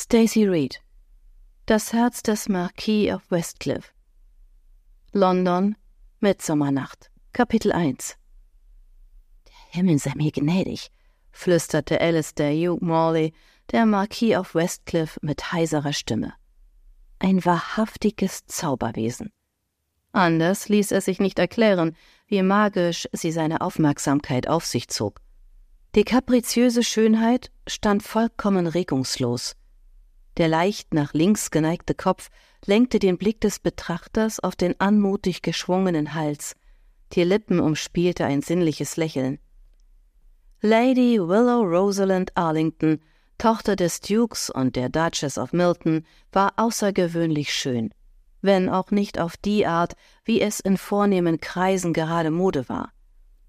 Stacy Reed Das Herz des Marquis of Westcliff London Mitsommernacht Kapitel 1 Der Himmel sei mir gnädig, flüsterte Alistair Hugh Morley, der Marquis of Westcliff mit heiserer Stimme. Ein wahrhaftiges Zauberwesen. Anders ließ es sich nicht erklären, wie magisch sie seine Aufmerksamkeit auf sich zog. Die kapriziöse Schönheit stand vollkommen regungslos. Der leicht nach links geneigte Kopf lenkte den Blick des Betrachters auf den anmutig geschwungenen Hals. Die Lippen umspielte ein sinnliches Lächeln. Lady Willow Rosalind Arlington, Tochter des Dukes und der Duchess of Milton, war außergewöhnlich schön, wenn auch nicht auf die Art, wie es in vornehmen Kreisen gerade Mode war.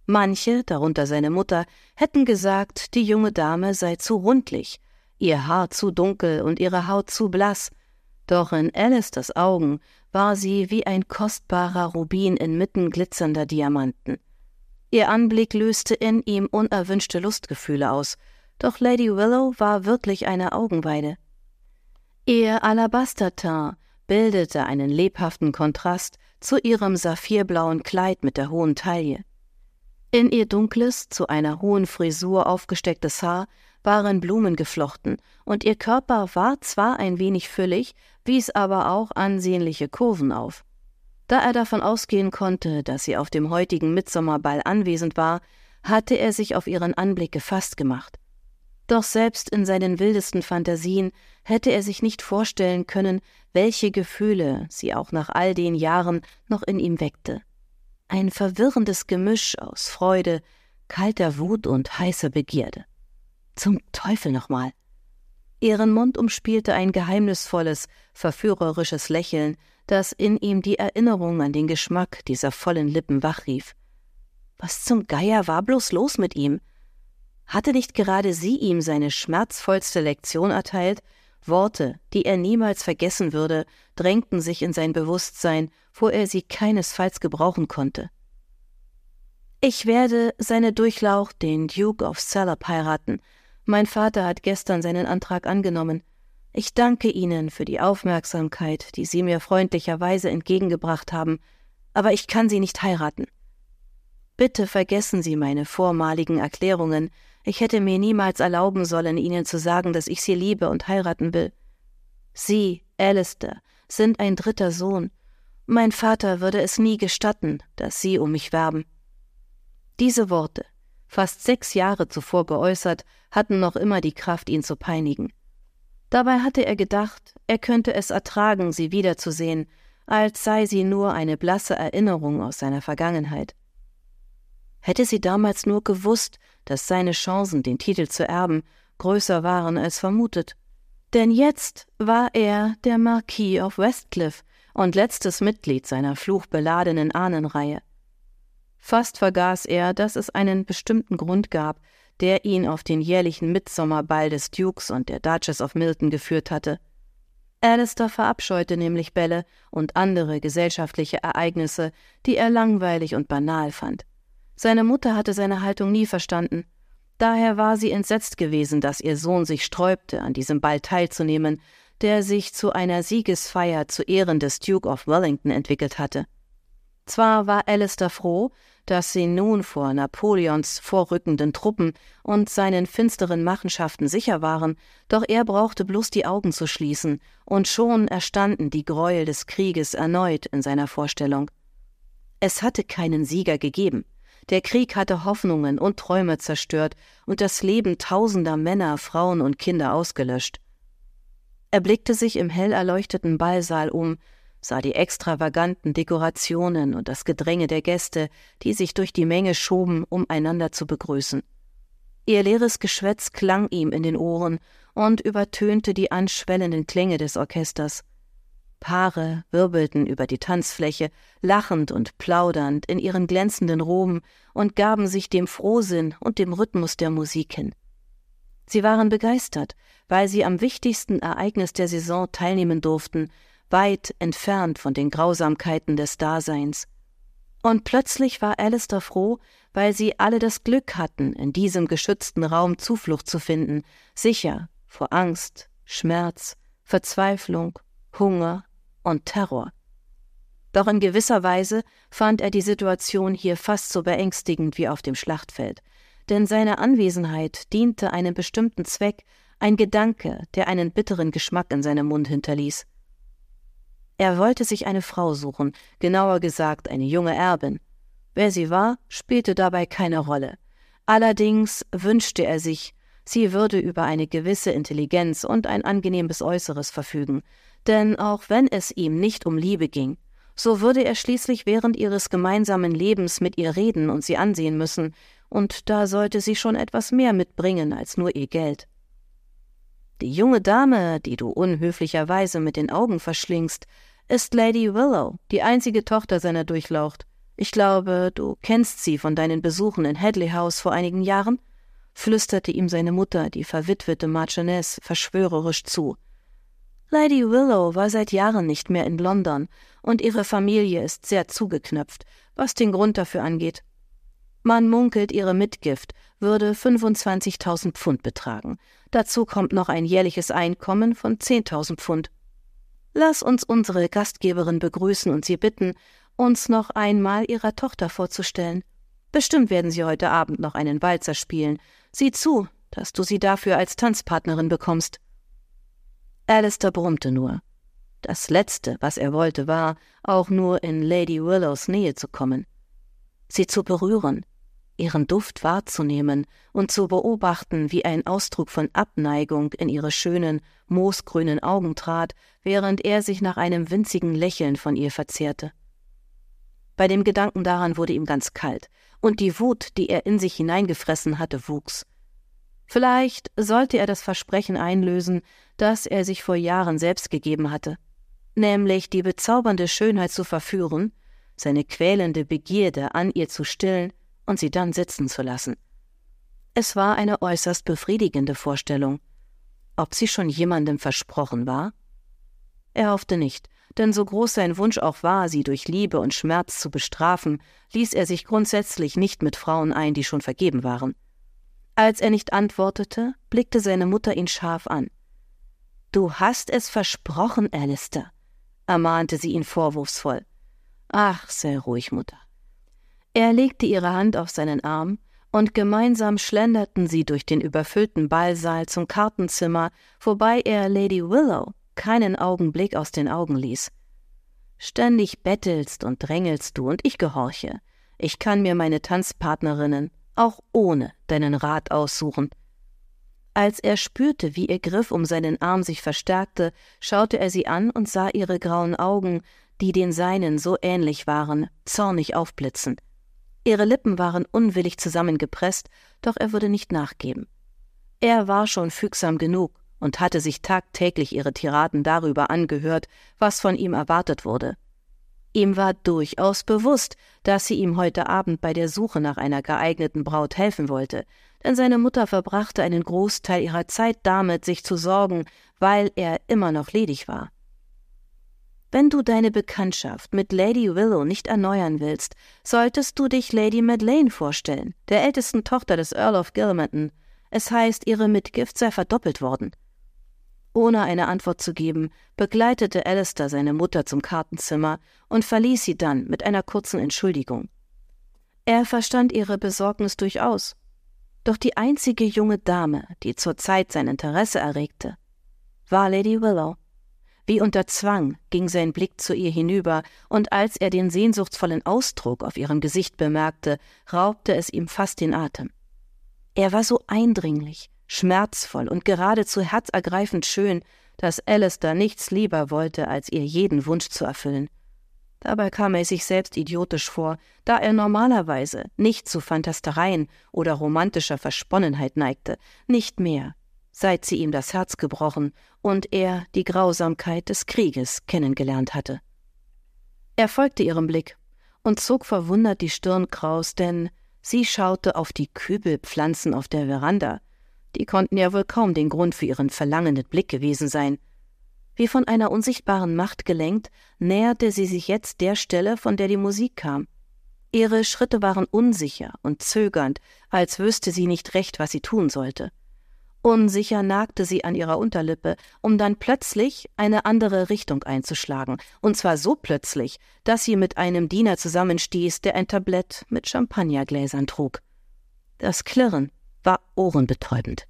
Manche, darunter seine Mutter, hätten gesagt, die junge Dame sei zu rundlich, ihr Haar zu dunkel und ihre Haut zu blass, doch in Alisters Augen war sie wie ein kostbarer Rubin inmitten glitzernder Diamanten. Ihr Anblick löste in ihm unerwünschte Lustgefühle aus, doch Lady Willow war wirklich eine Augenweide. Ihr Alabasterteint bildete einen lebhaften Kontrast zu ihrem saphirblauen Kleid mit der hohen Taille. In ihr dunkles, zu einer hohen Frisur aufgestecktes Haar waren Blumen geflochten, und ihr Körper war zwar ein wenig füllig, wies aber auch ansehnliche Kurven auf. Da er davon ausgehen konnte, dass sie auf dem heutigen Mitsommerball anwesend war, hatte er sich auf ihren Anblick gefasst gemacht. Doch selbst in seinen wildesten Fantasien hätte er sich nicht vorstellen können, welche Gefühle sie auch nach all den Jahren noch in ihm weckte. Ein verwirrendes Gemisch aus Freude, kalter Wut und heißer Begierde. Zum Teufel nochmal. Ihren Mund umspielte ein geheimnisvolles, verführerisches Lächeln, das in ihm die Erinnerung an den Geschmack dieser vollen Lippen wachrief. Was zum Geier war bloß los mit ihm? Hatte nicht gerade sie ihm seine schmerzvollste Lektion erteilt? Worte, die er niemals vergessen würde, drängten sich in sein Bewusstsein, wo er sie keinesfalls gebrauchen konnte. Ich werde seine Durchlaucht, den Duke of Salop, heiraten, mein Vater hat gestern seinen Antrag angenommen. Ich danke Ihnen für die Aufmerksamkeit, die Sie mir freundlicherweise entgegengebracht haben, aber ich kann Sie nicht heiraten. Bitte vergessen Sie meine vormaligen Erklärungen, ich hätte mir niemals erlauben sollen, Ihnen zu sagen, dass ich Sie liebe und heiraten will. Sie, Alistair, sind ein dritter Sohn. Mein Vater würde es nie gestatten, dass Sie um mich werben. Diese Worte, fast sechs Jahre zuvor geäußert, hatten noch immer die Kraft, ihn zu peinigen. Dabei hatte er gedacht, er könnte es ertragen, sie wiederzusehen, als sei sie nur eine blasse Erinnerung aus seiner Vergangenheit. Hätte sie damals nur gewusst, dass seine Chancen, den Titel zu erben, größer waren als vermutet. Denn jetzt war er der Marquis of Westcliff und letztes Mitglied seiner fluchbeladenen Ahnenreihe. Fast vergaß er, dass es einen bestimmten Grund gab, der ihn auf den jährlichen Mitsommerball des Dukes und der Duchess of Milton geführt hatte. Alistair verabscheute nämlich Bälle und andere gesellschaftliche Ereignisse, die er langweilig und banal fand. Seine Mutter hatte seine Haltung nie verstanden. Daher war sie entsetzt gewesen, dass ihr Sohn sich sträubte, an diesem Ball teilzunehmen, der sich zu einer Siegesfeier zu Ehren des Duke of Wellington entwickelt hatte. Zwar war Alistair froh, dass sie nun vor Napoleons vorrückenden Truppen und seinen finsteren Machenschaften sicher waren, doch er brauchte bloß die Augen zu schließen, und schon erstanden die Gräuel des Krieges erneut in seiner Vorstellung. Es hatte keinen Sieger gegeben. Der Krieg hatte Hoffnungen und Träume zerstört und das Leben tausender Männer, Frauen und Kinder ausgelöscht. Er blickte sich im hell erleuchteten Ballsaal um, sah die extravaganten Dekorationen und das Gedränge der Gäste, die sich durch die Menge schoben, um einander zu begrüßen. Ihr leeres Geschwätz klang ihm in den Ohren und übertönte die anschwellenden Klänge des Orchesters. Paare wirbelten über die Tanzfläche, lachend und plaudernd in ihren glänzenden Roben und gaben sich dem Frohsinn und dem Rhythmus der Musik hin. Sie waren begeistert, weil sie am wichtigsten Ereignis der Saison teilnehmen durften, weit entfernt von den Grausamkeiten des Daseins. Und plötzlich war Alistair froh, weil sie alle das Glück hatten, in diesem geschützten Raum Zuflucht zu finden, sicher vor Angst, Schmerz, Verzweiflung, Hunger und Terror. Doch in gewisser Weise fand er die Situation hier fast so beängstigend wie auf dem Schlachtfeld, denn seine Anwesenheit diente einem bestimmten Zweck, ein Gedanke, der einen bitteren Geschmack in seinem Mund hinterließ. Er wollte sich eine Frau suchen, genauer gesagt eine junge Erbin. Wer sie war, spielte dabei keine Rolle. Allerdings wünschte er sich, sie würde über eine gewisse Intelligenz und ein angenehmes Äußeres verfügen, denn auch wenn es ihm nicht um Liebe ging, so würde er schließlich während ihres gemeinsamen Lebens mit ihr reden und sie ansehen müssen, und da sollte sie schon etwas mehr mitbringen als nur ihr Geld. Die junge Dame, die du unhöflicherweise mit den Augen verschlingst, ist Lady Willow, die einzige Tochter seiner Durchlaucht. Ich glaube, du kennst sie von deinen Besuchen in Hadley House vor einigen Jahren? flüsterte ihm seine Mutter, die verwitwete Marchioness, verschwörerisch zu. Lady Willow war seit Jahren nicht mehr in London, und ihre Familie ist sehr zugeknöpft, was den Grund dafür angeht. Man munkelt, ihre Mitgift würde 25.000 Pfund betragen. Dazu kommt noch ein jährliches Einkommen von 10.000 Pfund. Lass uns unsere Gastgeberin begrüßen und sie bitten, uns noch einmal ihrer Tochter vorzustellen. Bestimmt werden sie heute Abend noch einen Walzer spielen. Sieh zu, dass du sie dafür als Tanzpartnerin bekommst. Alistair brummte nur. Das Letzte, was er wollte, war, auch nur in Lady Willows Nähe zu kommen. Sie zu berühren, ihren Duft wahrzunehmen und zu beobachten, wie ein Ausdruck von Abneigung in ihre schönen, moosgrünen Augen trat, während er sich nach einem winzigen Lächeln von ihr verzehrte. Bei dem Gedanken daran wurde ihm ganz kalt, und die Wut, die er in sich hineingefressen hatte, wuchs. Vielleicht sollte er das Versprechen einlösen, das er sich vor Jahren selbst gegeben hatte, nämlich die bezaubernde Schönheit zu verführen, seine quälende Begierde an ihr zu stillen und sie dann sitzen zu lassen. Es war eine äußerst befriedigende Vorstellung. Ob sie schon jemandem versprochen war? Er hoffte nicht, denn so groß sein Wunsch auch war, sie durch Liebe und Schmerz zu bestrafen, ließ er sich grundsätzlich nicht mit Frauen ein, die schon vergeben waren. Als er nicht antwortete, blickte seine Mutter ihn scharf an. Du hast es versprochen, Alistair, ermahnte sie ihn vorwurfsvoll. Ach, sei ruhig, Mutter. Er legte ihre Hand auf seinen Arm, und gemeinsam schlenderten sie durch den überfüllten Ballsaal zum Kartenzimmer, wobei er Lady Willow keinen Augenblick aus den Augen ließ. Ständig bettelst und drängelst du, und ich gehorche. Ich kann mir meine Tanzpartnerinnen auch ohne deinen Rat aussuchen. Als er spürte, wie ihr Griff um seinen Arm sich verstärkte, schaute er sie an und sah ihre grauen Augen, die den seinen so ähnlich waren, zornig aufblitzen. Ihre Lippen waren unwillig zusammengepresst, doch er würde nicht nachgeben. Er war schon fügsam genug und hatte sich tagtäglich ihre Tiraden darüber angehört, was von ihm erwartet wurde. Ihm war durchaus bewusst, dass sie ihm heute Abend bei der Suche nach einer geeigneten Braut helfen wollte, denn seine Mutter verbrachte einen Großteil ihrer Zeit damit, sich zu sorgen, weil er immer noch ledig war. Wenn du deine Bekanntschaft mit Lady Willow nicht erneuern willst, solltest du dich Lady Madeleine vorstellen, der ältesten Tochter des Earl of Gilmerton. Es heißt, ihre Mitgift sei verdoppelt worden. Ohne eine Antwort zu geben, begleitete Alistair seine Mutter zum Kartenzimmer und verließ sie dann mit einer kurzen Entschuldigung. Er verstand ihre Besorgnis durchaus. Doch die einzige junge Dame, die zurzeit sein Interesse erregte, war Lady Willow. Wie unter Zwang ging sein Blick zu ihr hinüber, und als er den sehnsuchtsvollen Ausdruck auf ihrem Gesicht bemerkte, raubte es ihm fast den Atem. Er war so eindringlich, schmerzvoll und geradezu herzergreifend schön, dass Alistair nichts lieber wollte, als ihr jeden Wunsch zu erfüllen. Dabei kam er sich selbst idiotisch vor, da er normalerweise nicht zu Fantastereien oder romantischer Versponnenheit neigte, nicht mehr, seit sie ihm das Herz gebrochen und er die Grausamkeit des Krieges kennengelernt hatte. Er folgte ihrem Blick und zog verwundert die Stirn kraus, denn sie schaute auf die Kübelpflanzen auf der Veranda, die konnten ja wohl kaum den Grund für ihren verlangenden Blick gewesen sein. Wie von einer unsichtbaren Macht gelenkt, näherte sie sich jetzt der Stelle, von der die Musik kam. Ihre Schritte waren unsicher und zögernd, als wüsste sie nicht recht, was sie tun sollte. Unsicher nagte sie an ihrer Unterlippe, um dann plötzlich eine andere Richtung einzuschlagen, und zwar so plötzlich, dass sie mit einem Diener zusammenstieß, der ein Tablett mit Champagnergläsern trug. Das Klirren war ohrenbetäubend.